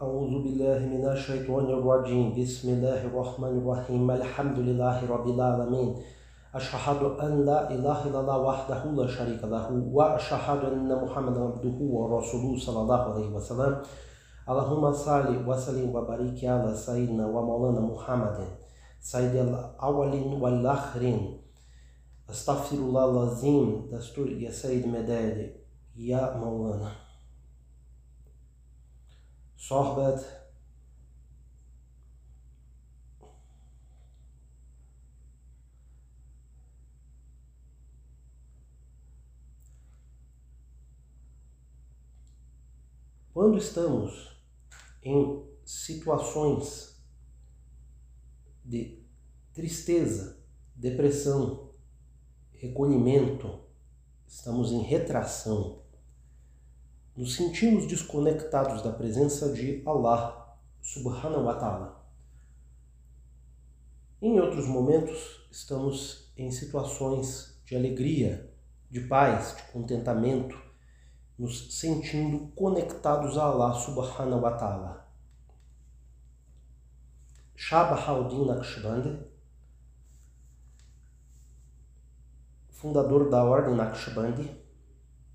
أعوذ بالله من الشيطان الرجيم. بسم الله الرحمن الرحيم. الحمد لله رب العالمين. أشهد أن لا إله إلا الله وحده لا شريك له وأشهد أن محمدا عبده ورسوله صلى الله عليه وسلم. اللهم صل وسلم وبارك على سيدنا ومولانا محمد سيد الأولين والآخرين أستغفر الله العظيم. دستور يا سيد مدادي يا مولانا. صحبت Quando estamos em situações de tristeza, depressão, recolhimento, estamos em retração, nos sentimos desconectados da presença de Allah subhanahu wa ta'ala. Em outros momentos, estamos em situações de alegria, de paz, de contentamento, nos sentindo conectados a Allah subhanahu wa ta'ala. Shah Bahauddin Naqshbandi, fundador da Ordem Naqshbandi,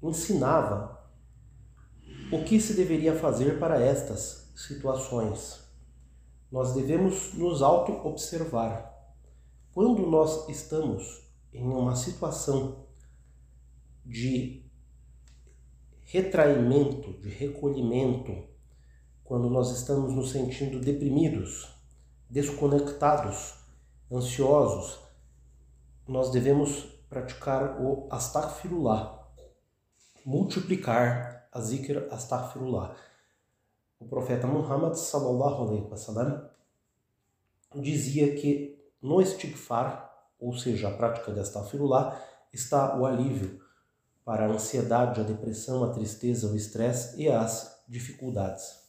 ensinava o que se deveria fazer para estas situações? Nós devemos nos auto-observar. Quando nós estamos em uma situação de retraimento, de recolhimento, quando nós estamos nos sentindo deprimidos, desconectados, ansiosos, nós devemos praticar o astaghfirullah, multiplicar a zikr astaghfirullah. O profeta Muhammad sallallahu alaihi wasallam dizia que no istighfar, ou seja, a prática de astaghfirullah, está o alívio para a ansiedade, a depressão, a tristeza, o estresse e as dificuldades.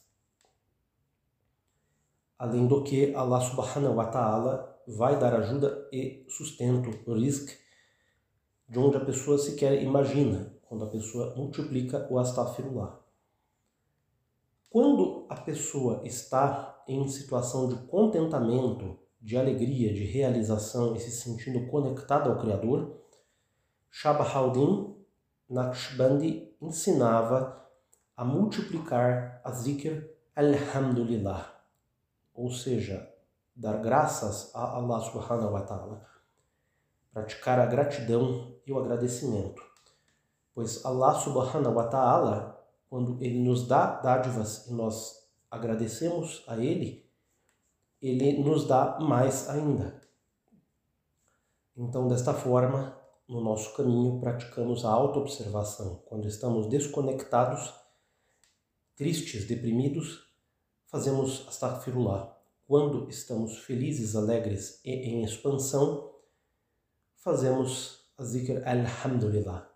Além do que Allah subhanahu wa ta'ala vai dar ajuda e sustento, risk, de onde a pessoa sequer imagina quando a pessoa multiplica o astaghfirullah. Quando a pessoa está em situação de contentamento, de alegria, de realização e se sentindo conectada ao Criador, Shabahaldin Naqshbandi ensinava a multiplicar a zikr Alhamdulillah, ou seja, dar graças a Allah subhanahu wa ta'ala, praticar a gratidão e o agradecimento. Pois Allah subhanahu wa ta'ala, quando Ele nos dá dádivas e nós agradecemos a Ele, Ele nos dá mais ainda. Então, desta forma, no nosso caminho, praticamos a autoobservação. Quando estamos desconectados, tristes, deprimidos, fazemos astaghfirullah. Quando estamos felizes, alegres e em expansão, fazemos a zikr alhamdulillah.